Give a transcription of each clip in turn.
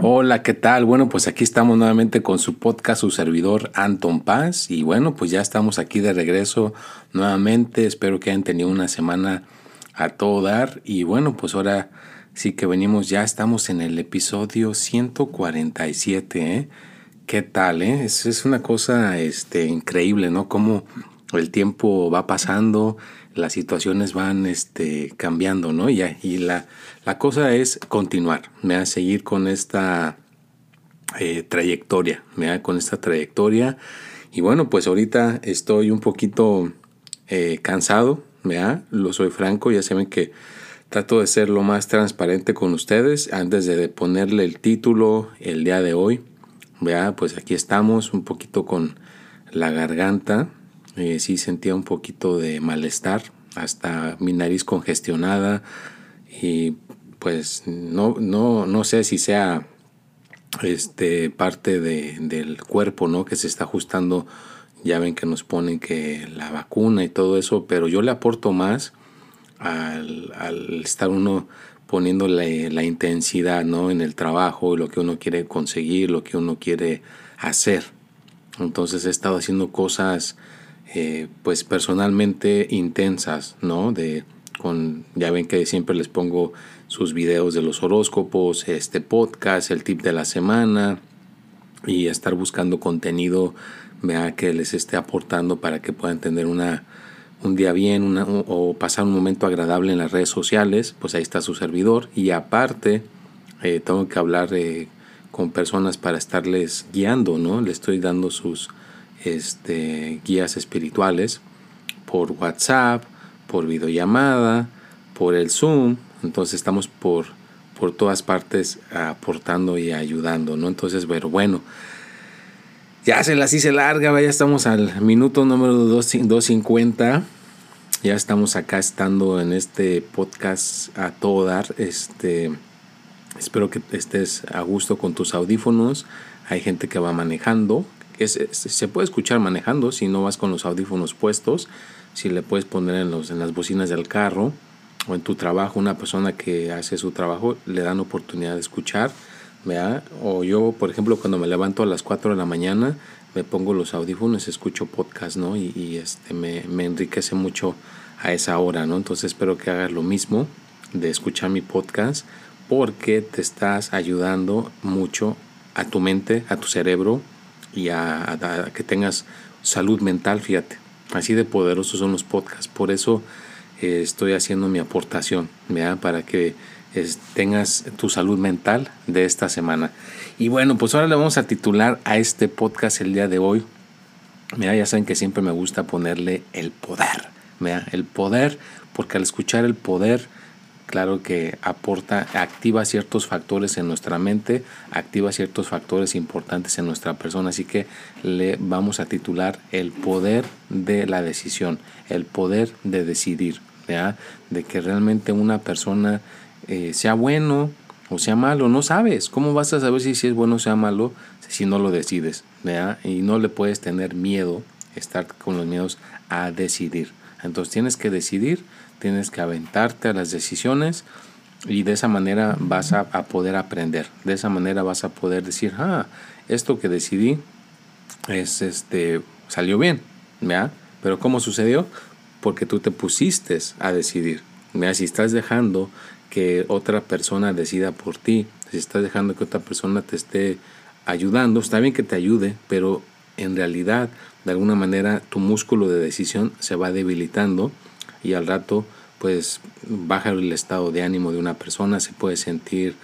Hola, ¿qué tal? Bueno, pues aquí estamos nuevamente con su podcast, su servidor Anton Paz. Y bueno, pues ya estamos aquí de regreso nuevamente. Espero que hayan tenido una semana a todo dar. Y bueno, pues ahora sí que venimos, ya estamos en el episodio 147. ¿eh? ¿Qué tal? Eh? Es, es una cosa este, increíble, ¿no? Cómo el tiempo va pasando las situaciones van este, cambiando, ¿no? Y, y la, la, cosa es continuar, me a seguir con esta eh, trayectoria, me con esta trayectoria. Y bueno, pues ahorita estoy un poquito eh, cansado, ¿me Lo soy franco, ya saben que trato de ser lo más transparente con ustedes antes de ponerle el título el día de hoy. Vea, pues aquí estamos un poquito con la garganta, eh, sí sentía un poquito de malestar, hasta mi nariz congestionada y pues no, no, no sé si sea este, parte de, del cuerpo ¿no? que se está ajustando. Ya ven que nos ponen que la vacuna y todo eso, pero yo le aporto más al, al estar uno poniéndole la intensidad ¿no? en el trabajo, lo que uno quiere conseguir, lo que uno quiere hacer. Entonces he estado haciendo cosas eh, pues personalmente intensas, ¿no? De, con, ya ven que siempre les pongo sus videos de los horóscopos, este podcast, el tip de la semana y estar buscando contenido vea, que les esté aportando para que puedan tener una, un día bien o pasar un momento agradable en las redes sociales, pues ahí está su servidor. Y aparte, eh, tengo que hablar eh, con personas para estarles guiando, ¿no? Le estoy dando sus, este, guías espirituales por WhatsApp, por videollamada, por el Zoom. Entonces estamos por, por todas partes aportando y ayudando, ¿no? Entonces, pero bueno, ya se las hice larga, ya estamos al minuto número 250. Ya estamos acá estando en este podcast a todo dar. Este, espero que estés a gusto con tus audífonos. Hay gente que va manejando, se puede escuchar manejando si no vas con los audífonos puestos, si le puedes poner en, los, en las bocinas del carro o en tu trabajo, una persona que hace su trabajo le dan oportunidad de escuchar. O yo, por ejemplo, cuando me levanto a las 4 de la mañana, me pongo los audífonos, escucho podcast, ¿no? Y, este, me, me, enriquece mucho a esa hora, ¿no? Entonces espero que hagas lo mismo de escuchar mi podcast porque te estás ayudando mucho a tu mente, a tu cerebro, y a, que tengas salud mental, fíjate. Así de poderosos son los podcasts. Por eso eh, estoy haciendo mi aportación, para que tengas tu salud mental de esta semana. Y bueno, pues ahora le vamos a titular a este podcast el día de hoy. Mira, ya saben que siempre me gusta ponerle el poder. El poder, porque al escuchar el poder claro que aporta, activa ciertos factores en nuestra mente, activa ciertos factores importantes en nuestra persona. Así que le vamos a titular el poder de la decisión, el poder de decidir, de que realmente una persona eh, sea bueno o sea malo, no sabes. ¿Cómo vas a saber si, es bueno o sea malo si no lo decides? Y no le puedes tener miedo, estar con los miedos a decidir. Entonces tienes que decidir tienes que aventarte a las decisiones y de esa manera vas a, poder aprender, de esa manera vas a poder decir, ah, esto que decidí es este salió bien, ¿ya? Pero ¿cómo sucedió? Porque tú te pusiste a decidir. ¿ya? Si estás dejando que otra persona decida por ti, si estás dejando que otra persona te esté ayudando, está bien que te ayude, pero en realidad, de alguna manera, tu músculo de decisión se va debilitando y al rato pues baja el estado de ánimo de una persona, se puede sentir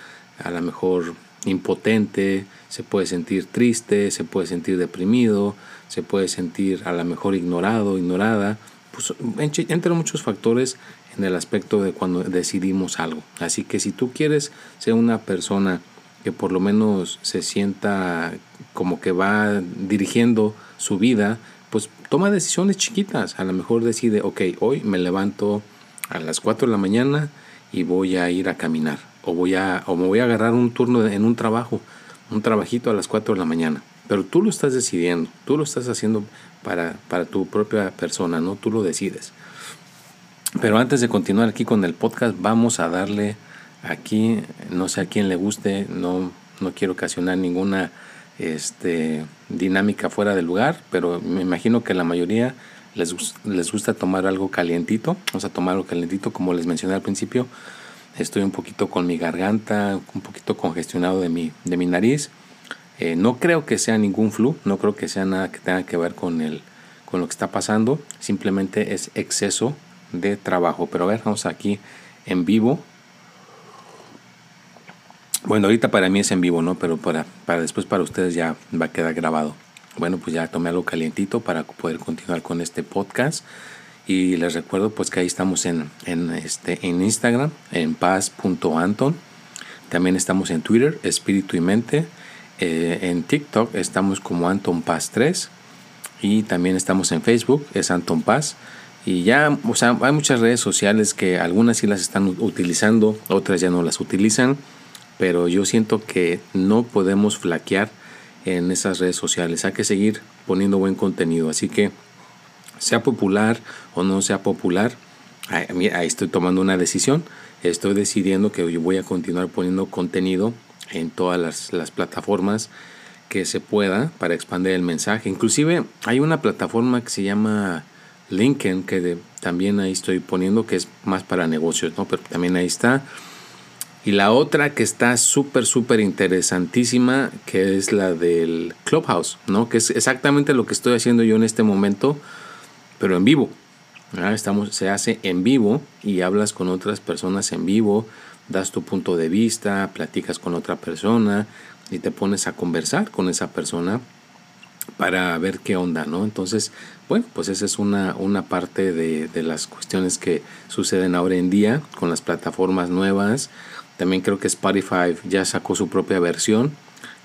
a lo mejor impotente, se puede sentir triste, se puede sentir deprimido, se puede sentir a lo mejor ignorado, ignorada, pues entre muchos factores en el aspecto de cuando decidimos algo. Así que si tú quieres ser una persona que por lo menos se sienta como que va dirigiendo su vida, pues toma decisiones chiquitas. A lo mejor decide, ok, hoy me levanto a las 4 de la mañana y voy a ir a caminar. O, voy a, o me voy a agarrar un turno en un trabajo, un trabajito a las 4 de la mañana. Pero tú lo estás decidiendo, tú lo estás haciendo para, para tu propia persona, ¿no? Tú lo decides. Pero antes de continuar aquí con el podcast, vamos a darle aquí, no sé a quién le guste, no, no quiero ocasionar ninguna este, dinámica fuera del lugar, pero me imagino que la mayoría les, les gusta tomar algo calientito. Vamos a tomar algo calientito, como les mencioné al principio. Estoy un poquito con mi garganta, un poquito congestionado de mi, de mi nariz. Eh, no creo que sea ningún flu, no creo que sea nada que tenga que ver con, el, con lo que está pasando. Simplemente es exceso de trabajo. Pero a ver, vamos aquí en vivo. Bueno, ahorita para mí es en vivo, ¿no? Pero para, para después para ustedes ya va a quedar grabado. Bueno, pues ya tomé algo calientito para poder continuar con este podcast. Y les recuerdo pues que ahí estamos en, en, este, en Instagram, en paz.anton. También estamos en Twitter, Espíritu y Mente. Eh, en TikTok estamos como Anton Paz 3. Y también estamos en Facebook, es Anton Paz. Y ya, o sea, hay muchas redes sociales que algunas sí las están utilizando, otras ya no las utilizan pero yo siento que no podemos flaquear en esas redes sociales. Hay que seguir poniendo buen contenido. Así que sea popular o no sea popular, ahí, estoy tomando una decisión. Estoy decidiendo que yo voy a continuar poniendo contenido en todas las, las plataformas que se pueda para expandir el mensaje. Inclusive hay una plataforma que se llama LinkedIn que también ahí estoy poniendo que es más para negocios, ¿no? Pero también ahí está. Y la otra que está súper, súper interesantísima, que es la del Clubhouse, ¿no? Que es exactamente lo que estoy haciendo yo en este momento, pero en vivo. Estamos, se hace en vivo y hablas con otras personas en vivo, das tu punto de vista, platicas con otra persona y te pones a conversar con esa persona para ver qué onda, ¿no? Entonces, bueno, pues esa es una, una parte de, de las cuestiones que suceden ahora en día con las plataformas nuevas también creo que Spotify ya sacó su propia versión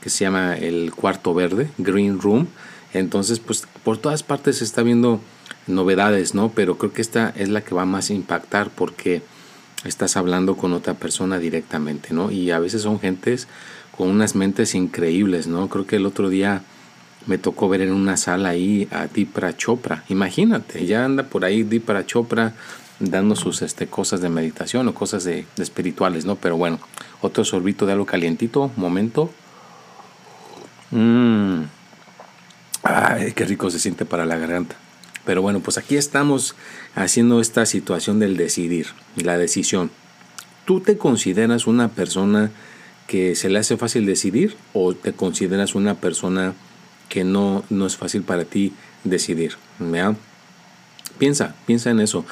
que se llama el cuarto verde, Green Room. Entonces, pues por todas partes se está viendo novedades, ¿no? Pero creo que esta es la que va más a impactar porque estás hablando con otra persona directamente, ¿no? Y a veces son gentes con unas mentes increíbles, ¿no? Creo que el otro día me tocó ver en una sala ahí a Dipra Chopra. Imagínate, ya anda por ahí Dipra Chopra dando sus este, cosas de meditación o cosas de, espirituales, ¿no? Pero bueno, otro sorbito de algo calientito, momento. Mmm. Ay, qué rico se siente para la garganta. Pero bueno, pues aquí estamos haciendo esta situación del decidir, la decisión. ¿Tú te consideras una persona que se le hace fácil decidir o te consideras una persona que no, no es fácil para ti decidir? Piensa, piensa en eso.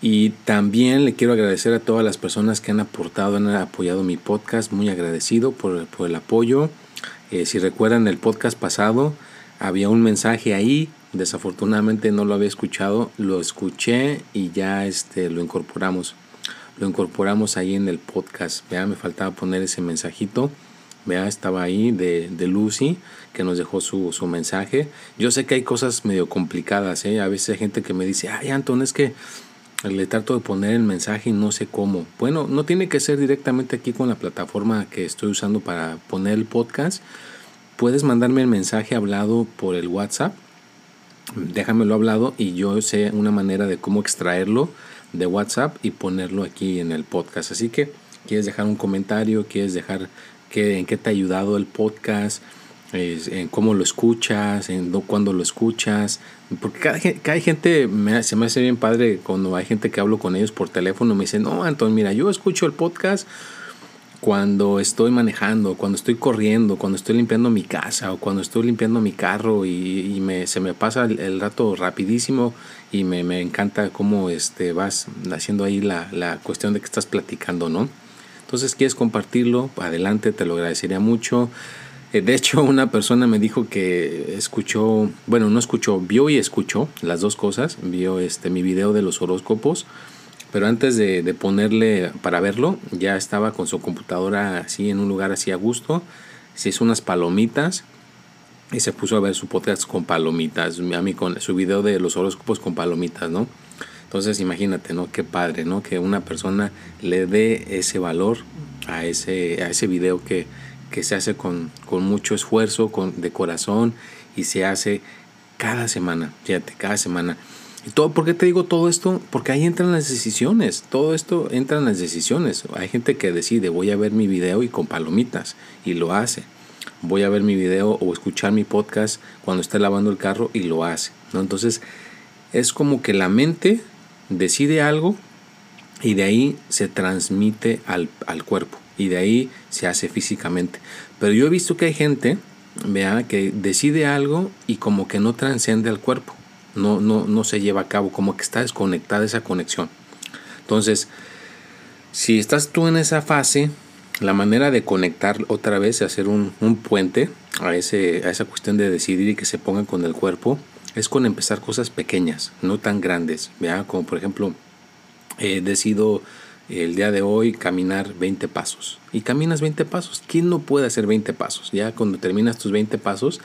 Y también le quiero agradecer a todas las personas que han aportado, han apoyado mi podcast. Muy agradecido por, el apoyo. Eh, si recuerdan el podcast pasado, había un mensaje ahí. Desafortunadamente no lo había escuchado. Lo escuché y ya este, lo incorporamos. Lo incorporamos ahí en el podcast. Vea, me faltaba poner ese mensajito. Vea, estaba ahí de, de Lucy que nos dejó su, su, mensaje. Yo sé que hay cosas medio complicadas. ¿eh? A veces hay gente que me dice, ay, Anton, es que le trato de poner el mensaje y no sé cómo. Bueno, no tiene que ser directamente aquí con la plataforma que estoy usando para poner el podcast. Puedes mandarme el mensaje hablado por el WhatsApp. Déjamelo hablado y yo sé una manera de cómo extraerlo de WhatsApp y ponerlo aquí en el podcast. Así que quieres dejar un comentario, quieres dejar que, en qué te ha ayudado el podcast, en cómo lo escuchas, en cuándo lo escuchas. Porque cada, cada gente me, se me hace bien padre cuando hay gente que hablo con ellos por teléfono. Me dicen, no, Anton, mira, yo escucho el podcast cuando estoy manejando, cuando estoy corriendo, cuando estoy limpiando mi casa o cuando estoy limpiando mi carro y, me, se me pasa el, rato rapidísimo y me, me, encanta cómo este, vas haciendo ahí la, la cuestión de que estás platicando, ¿no? Entonces, quieres compartirlo, adelante, te lo agradecería mucho. Eh, de hecho, una persona me dijo que escuchó, bueno, no escuchó, vio y escuchó las dos cosas. Vio este mi video de los horóscopos, pero antes de, ponerle para verlo, ya estaba con su computadora así en un lugar así a gusto. Se hizo unas palomitas y se puso a ver su podcast con palomitas, a mí con su video de los horóscopos con palomitas, ¿no? Entonces imagínate, ¿no? Qué padre, ¿no? Que una persona le dé ese valor a ese, a ese video que, que se hace con, con mucho esfuerzo, con, de corazón y se hace cada semana, fíjate, cada semana. ¿Y todo, ¿Por qué te digo todo esto? Porque ahí entran las decisiones, todo esto entra en las decisiones. Hay gente que decide, voy a ver mi video y con palomitas, y lo hace. Voy a ver mi video o escuchar mi podcast cuando esté lavando el carro y lo hace. ¿no? Entonces, es como que la mente decide algo y de ahí se transmite al, al cuerpo y de ahí se hace físicamente. Pero yo he visto que hay gente, vea, que decide algo y como que no transcende al cuerpo, no, no, no se lleva a cabo, como que está desconectada esa conexión. Entonces, si estás tú en esa fase, la manera de conectar otra vez, hacer un, un puente a, ese, a esa cuestión de decidir y que se pongan con el cuerpo, es con empezar cosas pequeñas, no tan grandes, vea, como por ejemplo, eh, decido el día de hoy caminar 20 pasos. Y caminas 20 pasos. ¿Quién no puede hacer 20 pasos? Ya cuando terminas tus 20 pasos,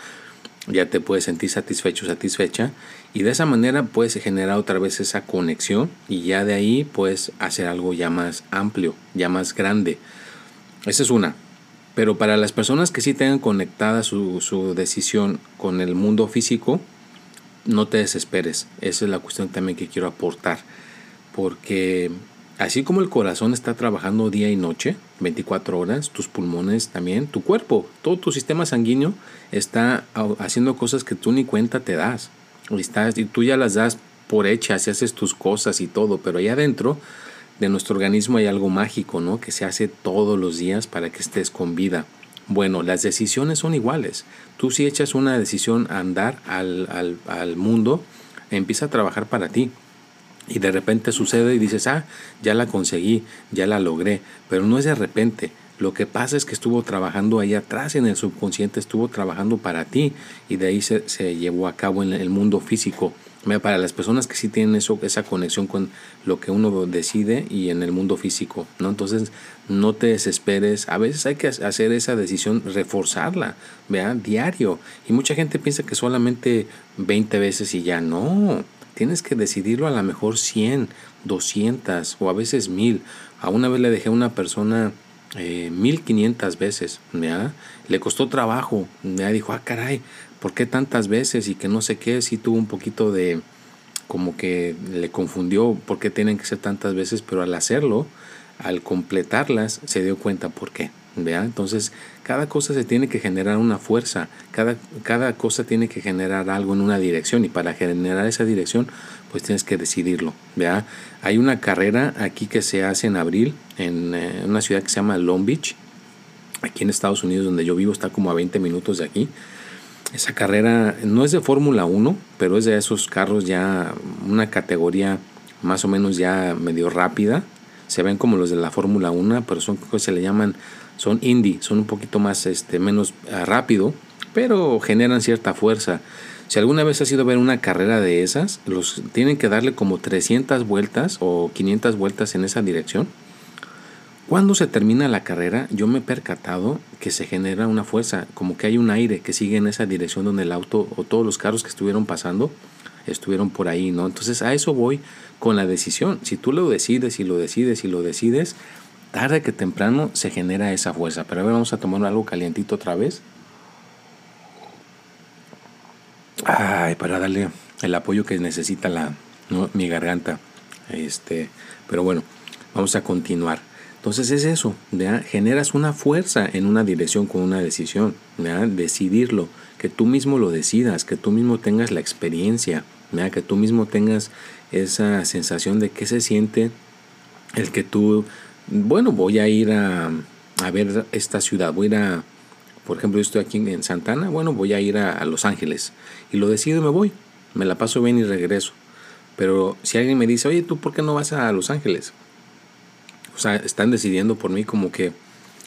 ya te puedes sentir satisfecho, satisfecha. Y de esa manera puedes generar otra vez esa conexión y ya de ahí puedes hacer algo ya más amplio, ya más grande. Esa es una. Pero para las personas que sí tengan conectada su, su decisión con el mundo físico, no te desesperes. Esa es la cuestión también que quiero aportar. Porque Así como el corazón está trabajando día y noche, 24 horas, tus pulmones también, tu cuerpo, todo tu sistema sanguíneo está haciendo cosas que tú ni cuenta te das. Y, estás, y tú ya las das por hechas y haces tus cosas y todo, pero ahí adentro de nuestro organismo hay algo mágico, ¿no? Que se hace todos los días para que estés con vida. Bueno, las decisiones son iguales. Tú si echas una decisión a andar al, al, al mundo, empieza a trabajar para ti y de repente sucede y dices, ah, ya la conseguí, ya la logré, pero no es de repente. Lo que pasa es que estuvo trabajando ahí atrás en el subconsciente, estuvo trabajando para ti y de ahí se, se llevó a cabo en el mundo físico. Para las personas que sí tienen eso, esa conexión con lo que uno decide y en el mundo físico, ¿no? Entonces, no te desesperes. A veces hay que hacer esa decisión, reforzarla, vea, diario. Y mucha gente piensa que solamente 20 veces y ya no Tienes que decidirlo a lo mejor 100, 200 o a veces 1000. A una vez le dejé a una persona eh, 1500 veces. ¿ya? Le costó trabajo. Me dijo, ah, caray, ¿por qué tantas veces? Y que no sé qué. Sí tuvo un poquito de, como que le confundió por qué tienen que ser tantas veces, pero al hacerlo, al completarlas, se dio cuenta por qué. Entonces, cada cosa se tiene que generar una fuerza, cada, cada cosa tiene que generar algo en una dirección y para generar esa dirección, pues tienes que decidirlo. ¿vea? Hay una carrera aquí que se hace en abril en eh, una ciudad que se llama Long Beach, aquí en Estados Unidos, donde yo vivo, está como a 20 minutos de aquí. Esa carrera no es de Fórmula 1, pero es de esos carros ya, una categoría más o menos ya medio rápida. Se ven como los de la Fórmula 1, pero son que se le llaman son indie, son un poquito más, este, menos ah, rápido, pero generan cierta fuerza. Si alguna vez has ido a ver una carrera de esas, los tienen que darle como 300 vueltas o 500 vueltas en esa dirección. Cuando se termina la carrera, yo me he percatado que se genera una fuerza, como que hay un aire que sigue en esa dirección donde el auto o todos los carros que estuvieron pasando estuvieron por ahí, ¿no? Entonces a eso voy con la decisión. Si tú lo decides y lo decides y lo decides, tarde que temprano se genera esa fuerza. Pero a ver, vamos a tomar algo calientito otra vez. Ay, para darle el apoyo que necesita la, mi garganta. Este, pero bueno, vamos a continuar. Entonces es eso, generas una fuerza en una dirección con una decisión, decidirlo, que tú mismo lo decidas, que tú mismo tengas la experiencia, que tú mismo tengas esa sensación de qué se siente el que tú bueno, voy a ir a, a, ver esta ciudad, voy a ir a, por ejemplo, yo estoy aquí en Santana, bueno, voy a ir a, Los Ángeles y lo decido y me voy, me la paso bien y regreso. Pero si alguien me dice, oye, ¿tú por qué no vas a Los Ángeles? O sea, están decidiendo por mí como que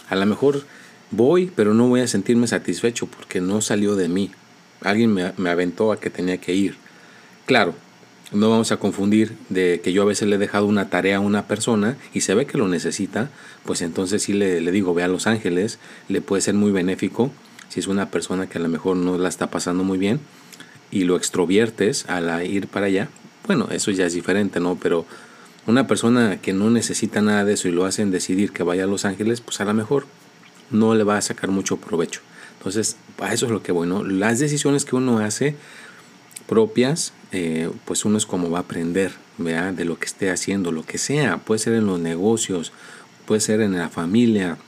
a lo mejor voy, pero no voy a sentirme satisfecho porque no salió de mí. Alguien me, me aventó a que tenía que ir. Claro, no vamos a confundir de que yo a veces le he dejado una tarea a una persona y se ve que lo necesita, pues entonces sí le, le digo, ve a Los Ángeles, le puede ser muy benéfico. si es una persona que a lo mejor no la está pasando muy bien y lo extroviertes al ir para allá, bueno, eso ya es diferente, ¿no? Pero una persona que no necesita nada de eso y lo hacen decidir que vaya a Los Ángeles, pues a lo mejor no le va a sacar mucho provecho. Entonces, a eso es lo que voy, ¿no? Las decisiones que uno hace propias, eh, pues uno es como va a aprender, ¿verdad? De lo que esté haciendo, lo que sea. Puede ser en los negocios, puede ser en la familia,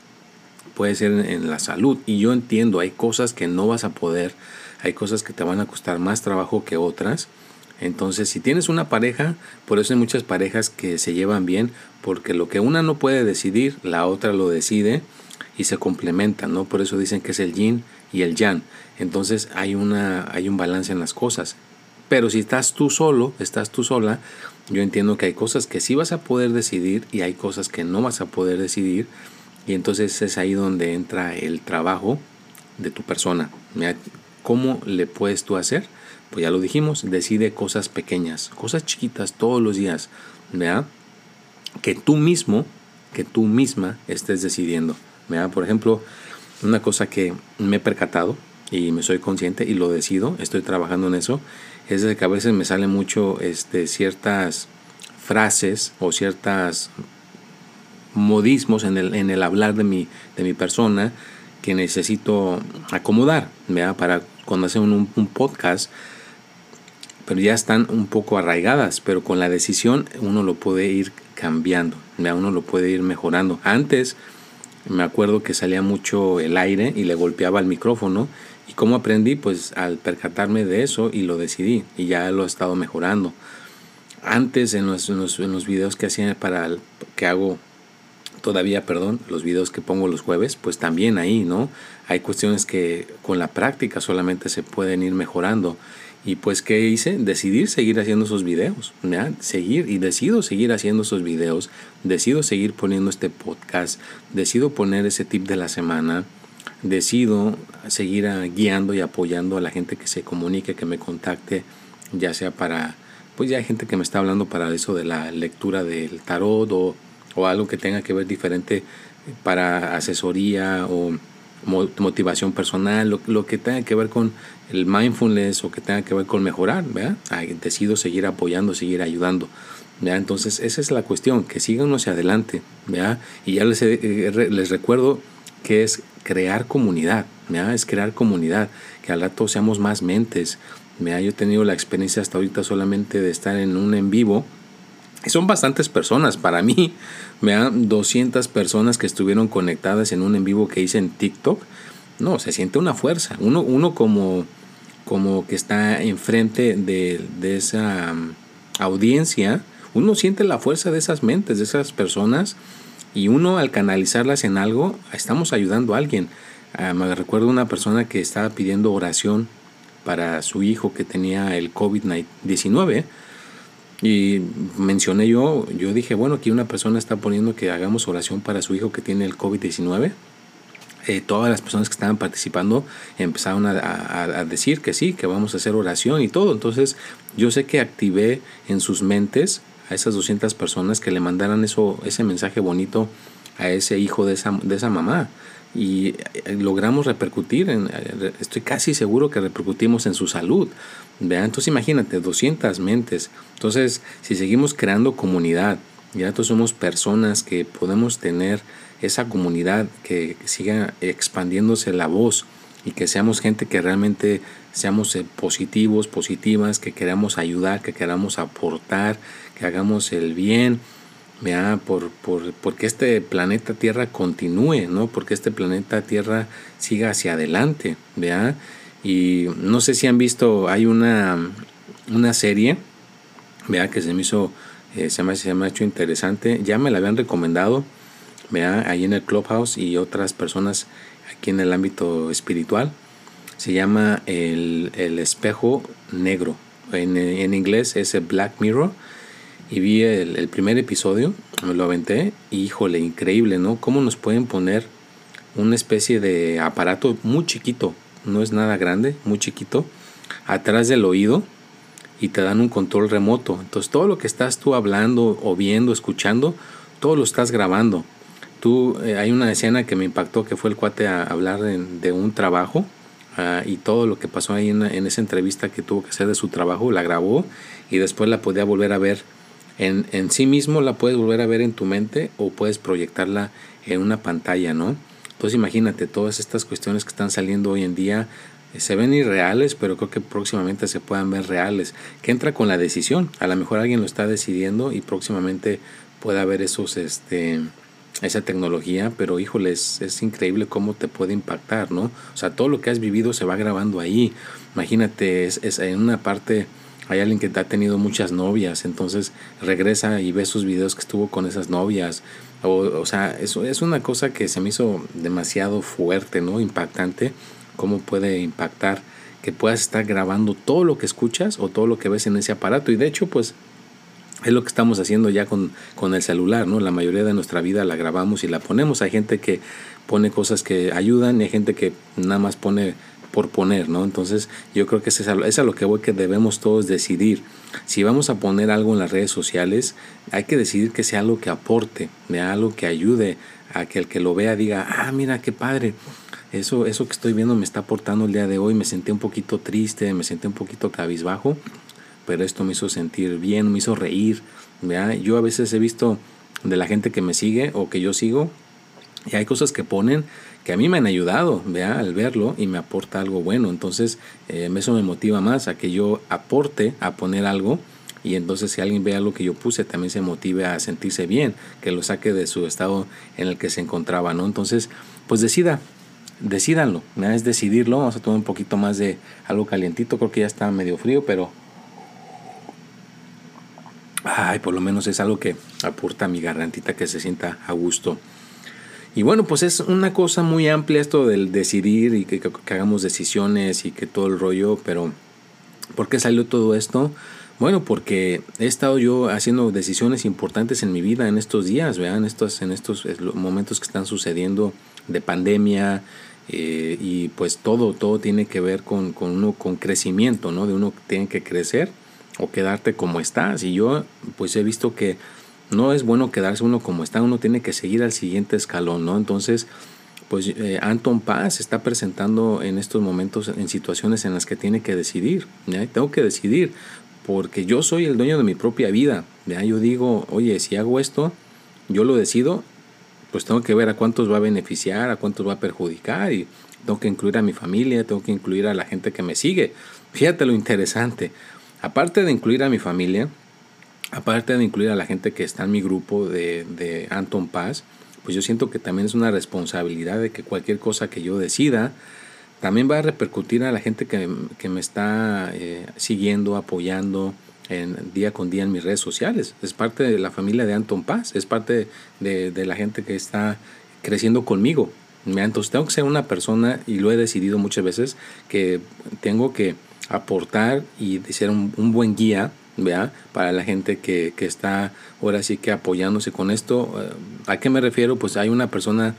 puede ser en la salud. Y yo entiendo, hay cosas que no vas a poder, hay cosas que te van a costar más trabajo que otras. Entonces, si tienes una pareja, por eso hay muchas parejas que se llevan bien, porque lo que una no puede decidir, la otra lo decide y se complementan, ¿no? Por eso dicen que es el yin y el yang. Entonces hay, una, hay un balance en las cosas. Pero si estás tú solo, estás tú sola, yo entiendo que hay cosas que sí vas a poder decidir y hay cosas que no vas a poder decidir. Y entonces es ahí donde entra el trabajo de tu persona. ¿Cómo le puedes tú hacer? Pues ya lo dijimos, decide cosas pequeñas, cosas chiquitas todos los días. ¿verdad? Que tú mismo, que tú misma estés decidiendo. ¿verdad? Por ejemplo, una cosa que me he percatado y me soy consciente y lo decido, estoy trabajando en eso, es de que a veces me salen mucho este, ciertas frases o ciertas modismos en el, en el hablar de mi, de mi persona que necesito acomodar, ¿verdad? Para cuando hacen un, un podcast, pero ya están un poco arraigadas, pero con la decisión uno lo puede ir cambiando, ¿verdad? uno lo puede ir mejorando. Antes me acuerdo que salía mucho el aire y le golpeaba al micrófono. ¿Y cómo aprendí? Pues al percatarme de eso y lo decidí y ya lo he estado mejorando. Antes en los, en los, en los videos que hacía para que hago todavía, perdón, los videos que pongo los jueves, pues también ahí, ¿no? Hay cuestiones que con la práctica solamente se pueden ir mejorando. Y pues, ¿qué hice? Decidir seguir haciendo esos videos, ¿ya? Seguir, y decido seguir haciendo esos videos, decido seguir poniendo este podcast, decido poner ese tip de la semana, decido seguir guiando y apoyando a la gente que se comunique, que me contacte, ya sea para, pues ya hay gente que me está hablando para eso de la lectura del tarot o, o algo que tenga que ver diferente para asesoría o motivación personal, lo, que tenga que ver con el mindfulness o que tenga que ver con mejorar, ¿verdad? decido seguir apoyando, seguir ayudando. ¿verdad? Entonces, esa es la cuestión, que sigan hacia adelante. ¿verdad? Y ya les, eh, les recuerdo que es crear comunidad, es crear comunidad, que al rato seamos más mentes. ¿verdad? Yo he tenido la experiencia hasta ahorita solamente de estar en un en vivo son bastantes personas. Para mí, me dan 200 personas que estuvieron conectadas en un en vivo que hice en TikTok. No, se siente una fuerza. Uno, uno como, como que está enfrente de, de esa um, audiencia, uno siente la fuerza de esas mentes, de esas personas. Y uno al canalizarlas en algo, estamos ayudando a alguien. Ah, me recuerdo una persona que estaba pidiendo oración para su hijo que tenía el COVID-19 y mencioné yo, yo dije, bueno, aquí una persona está poniendo que hagamos oración para su hijo que tiene el COVID-19. Eh, todas las personas que estaban participando empezaron a, decir que sí, que vamos a hacer oración y todo. Entonces yo sé que activé en sus mentes a esas 200 personas que le mandaran eso, ese mensaje bonito a ese hijo de esa, de esa mamá y eh, logramos repercutir, en, eh, estoy casi seguro que repercutimos en su salud. ¿vean? Entonces imagínate, 200 mentes. Entonces, si seguimos creando comunidad, ya todos somos personas que podemos tener esa comunidad que siga expandiéndose la voz y que seamos gente que realmente seamos eh, positivos, positivas, que queramos ayudar, que queramos aportar, que hagamos el bien, ¿vea? Por, por, porque este planeta Tierra continúe, ¿no? Porque este planeta Tierra siga hacia adelante, ¿vea? Y no sé si han visto, hay una, una serie, ¿vea? Que se me hizo, eh, se, me, se me ha hecho interesante, ya me la habían recomendado, ¿vea? Ahí en el Clubhouse y otras personas aquí en el ámbito espiritual, se llama El, el Espejo Negro, en, en inglés es el Black Mirror, y vi el, primer episodio, me lo aventé y híjole, increíble, ¿no? Cómo nos pueden poner una especie de aparato muy chiquito, no es nada grande, muy chiquito, atrás del oído y te dan un control remoto. Entonces todo lo que estás tú hablando o viendo, escuchando, todo lo estás grabando. Tú, eh, hay una escena que me impactó que fue el cuate a hablar de, un trabajo ah, y todo lo que pasó ahí en, en, esa entrevista que tuvo que hacer de su trabajo, la grabó y después la podía volver a ver en, en sí mismo, la puedes volver a ver en tu mente o puedes proyectarla en una pantalla, ¿no? Entonces imagínate todas estas cuestiones que están saliendo hoy en día eh, se ven irreales, pero creo que próximamente se puedan ver reales. Que entra con la decisión. A lo mejor alguien lo está decidiendo y próximamente puede haber esos, este, esa tecnología, pero híjole, es, increíble cómo te puede impactar, ¿no? O sea, todo lo que has vivido se va grabando ahí. Imagínate, es, es en una parte hay alguien que ha tenido muchas novias, entonces regresa y ve sus videos que estuvo con esas novias. O, o sea, eso es una cosa que se me hizo demasiado fuerte, ¿no? Impactante cómo puede impactar que puedas estar grabando todo lo que escuchas o todo lo que ves en ese aparato. Y de hecho, pues es lo que estamos haciendo ya con, con el celular, ¿no? La mayoría de nuestra vida la grabamos y la ponemos. Hay gente que pone cosas que ayudan y hay gente que nada más pone por poner, ¿no? Entonces yo creo que es a, es a lo que debemos todos decidir. Si vamos a poner algo en las redes sociales, hay que decidir que sea algo que aporte, de algo que ayude a que el que lo vea diga, ah, mira, qué padre eso, eso que estoy viendo me está aportando el día de hoy. Me sentí un poquito triste, me sentí un poquito cabizbajo, pero esto me hizo sentir bien, me hizo reír. Yo a veces he visto de la gente que me sigue o que yo sigo, y hay cosas que ponen que a mí me han ayudado ¿vea? al verlo y me aporta algo bueno. Entonces eh, eso me motiva más a que yo aporte a poner algo y entonces si alguien ve algo que yo puse también se motive a sentirse bien, que lo saque de su estado en el que se encontraba. ¿no? Entonces pues decida, decidanlo, es decidirlo. Vamos a tomar un poquito más de algo calientito, creo que ya está medio frío, pero ay, por lo menos es algo que aporta a mi gargantita que se sienta a gusto. Y bueno, pues es una cosa muy amplia esto del decidir y que, hagamos decisiones y que todo el rollo, pero ¿por qué salió todo esto? Bueno, porque he estado yo haciendo decisiones importantes en mi vida en estos días, vean, estos, en estos momentos que están sucediendo de pandemia eh, y pues todo, todo tiene que ver con, con, uno, con crecimiento, ¿no? De uno que tiene que crecer o quedarte como estás. Y yo pues he visto que no es bueno quedarse uno como está, uno tiene que seguir al siguiente escalón, ¿no? Entonces, pues eh, Anton Paz está presentando en estos momentos en situaciones en las que tiene que decidir, ¿ya? Tengo que decidir porque yo soy el dueño de mi propia vida, ¿ya? Yo digo, oye, si hago esto, yo lo decido pues tengo que ver a cuántos va a beneficiar, a cuántos va a perjudicar y tengo que incluir a mi familia, tengo que incluir a la gente que me sigue. Fíjate lo interesante. Aparte de incluir a mi familia, aparte de incluir a la gente que está en mi grupo de, de Anton Paz, pues yo siento que también es una responsabilidad de que cualquier cosa que yo decida, también va a repercutir a la gente que, que me está eh, siguiendo, apoyando, en, día con día en mis redes sociales. Es parte de la familia de Anton Paz, es parte de, de la gente que está creciendo conmigo. Entonces tengo que ser una persona, y lo he decidido muchas veces, que tengo que aportar y ser un, un buen guía ¿vea? para la gente que, que, está ahora sí que apoyándose con esto. Eh, ¿A qué me refiero? Pues hay una persona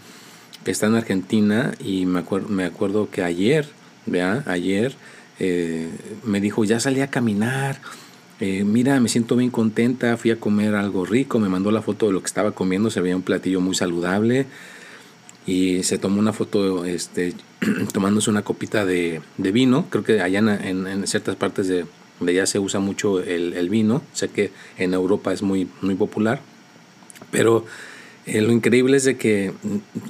que está en Argentina y me, acuerdo, me acuerdo que ayer, ¿vea? ayer eh, me dijo, ya salí a caminar, eh, mira, me siento bien contenta, fui a comer algo rico, me mandó la foto de lo que estaba comiendo, se veía un platillo muy saludable y se tomó una foto este, tomándose una copita de, de vino, creo que allá en, en, ciertas partes de, de allá se usa mucho el, el, vino, sé que en Europa es muy, muy popular, pero eh, lo increíble es de que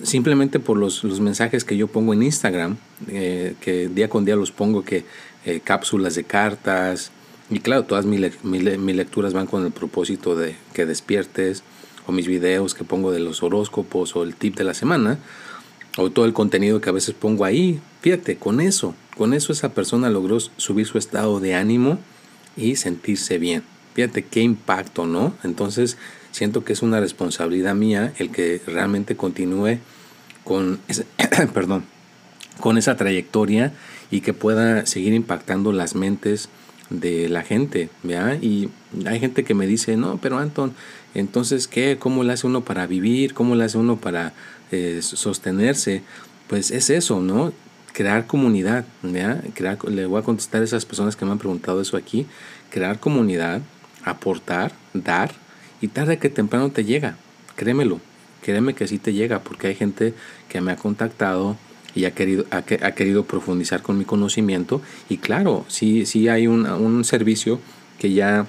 simplemente por los, los mensajes que yo pongo en Instagram, eh, que día con día los pongo, que eh, cápsulas de cartas, y claro, todas mis, lecturas van con el propósito de que despiertes, o mis videos que pongo de los horóscopos, o el tip de la semana, o todo el contenido que a veces pongo ahí. Fíjate, con eso, con eso esa persona logró subir su estado de ánimo y sentirse bien. Fíjate qué impacto, ¿no? Entonces siento que es una responsabilidad mía el que realmente continúe con, perdón, con esa trayectoria y que pueda seguir impactando las mentes de la gente, ¿vea? Y hay gente que me dice, no, pero Anton, entonces, ¿qué? ¿Cómo le hace uno para vivir? ¿Cómo le hace uno para eh, sostenerse? Pues es eso, ¿no? Crear comunidad, ¿vea? Crear, le voy a contestar a esas personas que me han preguntado eso aquí. Crear comunidad, aportar, dar, y tarde que temprano te llega, créemelo, créeme que sí te llega, porque hay gente que me ha contactado y ha querido, ha, querido profundizar con mi conocimiento. Y claro, sí, sí hay un, servicio que ya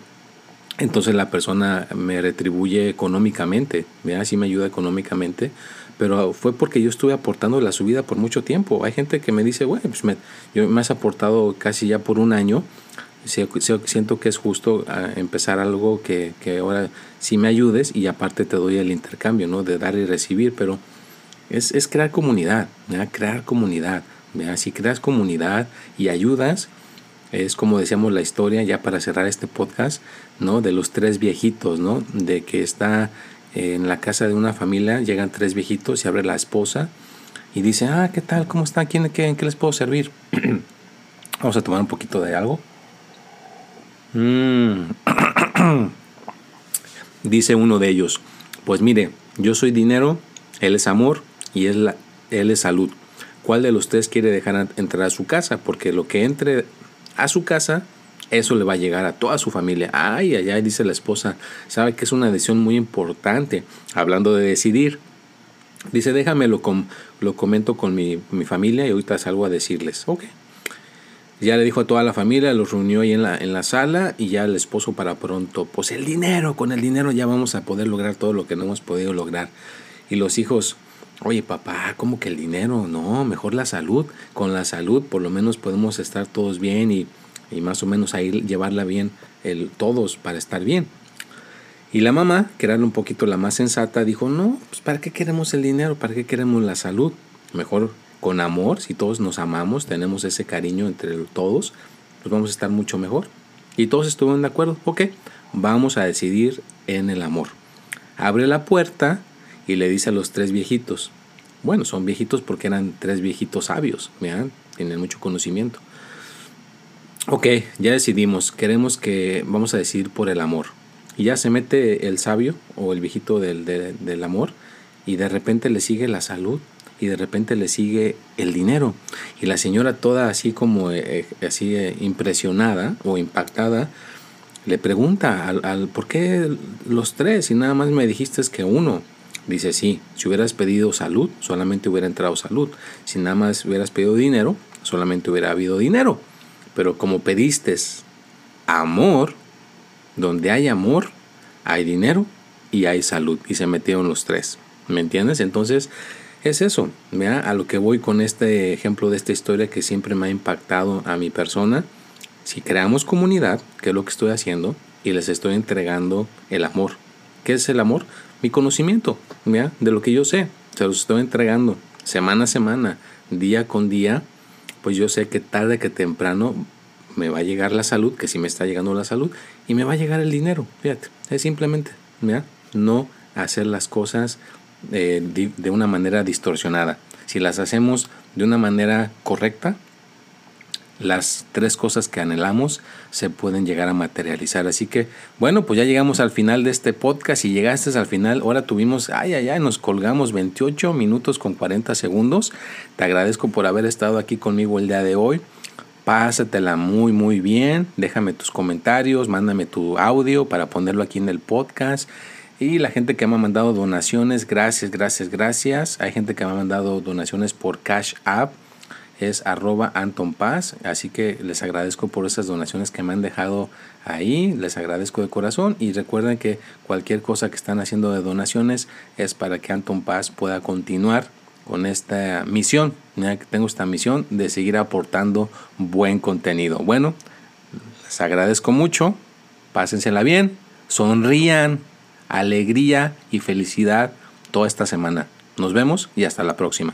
entonces la persona me retribuye económicamente, ¿verdad? sí me ayuda económicamente, pero fue porque yo estuve aportando la subida por mucho tiempo. Hay gente que me dice, bueno, pues me, yo me has aportado casi ya por un año, siento que es justo ah, empezar algo que, que, ahora sí me ayudes y aparte te doy el intercambio, ¿no? De dar y recibir, pero es, es crear comunidad, ¿verdad? crear comunidad. ¿verdad? Si creas comunidad y ayudas, es como decíamos la historia, ya para cerrar este podcast, ¿no? De los tres viejitos, ¿no? De que está en la casa de una familia, llegan tres viejitos y abre la esposa y dice, ah, ¿qué tal? ¿Cómo están? ¿Quién, qué, ¿En qué les puedo servir? Vamos a tomar un poquito de algo. Mm. dice uno de ellos, pues mire, yo soy dinero, él es amor y él, él es salud. ¿Cuál de los tres quiere dejar entrar a su casa? Porque lo que entre a su casa, eso le va a llegar a toda su familia. Ay, ay, ay, dice la esposa, sabe que es una decisión muy importante, hablando de decidir. Dice, déjame lo, lo comento con mi, familia y ahorita salgo a decirles. Ok. Ya le dijo a toda la familia, los reunió ahí en la, en la sala y ya el esposo para pronto, pues el dinero, con el dinero ya vamos a poder lograr todo lo que no hemos podido lograr. Y los hijos, Oye, papá, ¿cómo que el dinero? No, mejor la salud. Con la salud por lo menos podemos estar todos bien y, más o menos ahí llevarla bien el, todos para estar bien. Y la mamá, que era un poquito la más sensata, dijo, no, pues ¿para qué queremos el dinero? ¿Para qué queremos la salud? Mejor con amor, si todos nos amamos, tenemos ese cariño entre todos, pues vamos a estar mucho mejor. Y todos estuvieron de acuerdo, ok, vamos a decidir en el amor. Abre la puerta y le dice a los tres viejitos, bueno, son viejitos porque eran tres viejitos sabios, vean, tienen mucho conocimiento. Ok, ya decidimos, queremos que vamos a decidir por el amor. Y ya se mete el sabio o el viejito del, del amor y de repente le sigue la salud y de repente le sigue el dinero. Y la señora toda así como eh, eh, así eh, impresionada o impactada le pregunta al, al, por qué los tres y nada más me dijiste que uno. Dice, sí, si hubieras pedido salud, solamente hubiera entrado salud. Si nada más hubieras pedido dinero, solamente hubiera habido dinero. Pero como pediste amor, donde hay amor, hay dinero y hay salud. Y se metieron los tres. ¿Me entiendes? Entonces, es eso. ¿vea? A lo que voy con este ejemplo de esta historia que siempre me ha impactado a mi persona. Si creamos comunidad, que es lo que estoy haciendo, y les estoy entregando el amor. ¿Qué es el amor? mi conocimiento, de lo que yo sé. Se los estoy entregando semana a semana, día con día. Pues yo sé que tarde que temprano me va a llegar la salud, que si me está llegando la salud, y me va a llegar el dinero. Fíjate, es simplemente no hacer las cosas eh, de una manera distorsionada. Si las hacemos de una manera correcta, las tres cosas que anhelamos se pueden llegar a materializar. Así que, bueno, pues ya llegamos al final de este podcast y llegaste al final. Ahora tuvimos, ay, ay, ay, nos colgamos 28 minutos con 40 segundos. Te agradezco por haber estado aquí conmigo el día de hoy. Pásatela muy, muy bien. Déjame tus comentarios, mándame tu audio para ponerlo aquí en el podcast. Y la gente que me ha mandado donaciones, gracias, gracias, gracias. Hay gente que me ha mandado donaciones por Cash App es arroba Anton Paz. Así que les agradezco por esas donaciones que me han dejado ahí. Les agradezco de corazón. Y recuerden que cualquier cosa que están haciendo de donaciones es para que Anton Paz pueda continuar con esta misión. Ya que tengo esta misión de seguir aportando buen contenido. Bueno, les agradezco mucho. Pásensela bien. Sonrían. Alegría y felicidad toda esta semana. Nos vemos y hasta la próxima.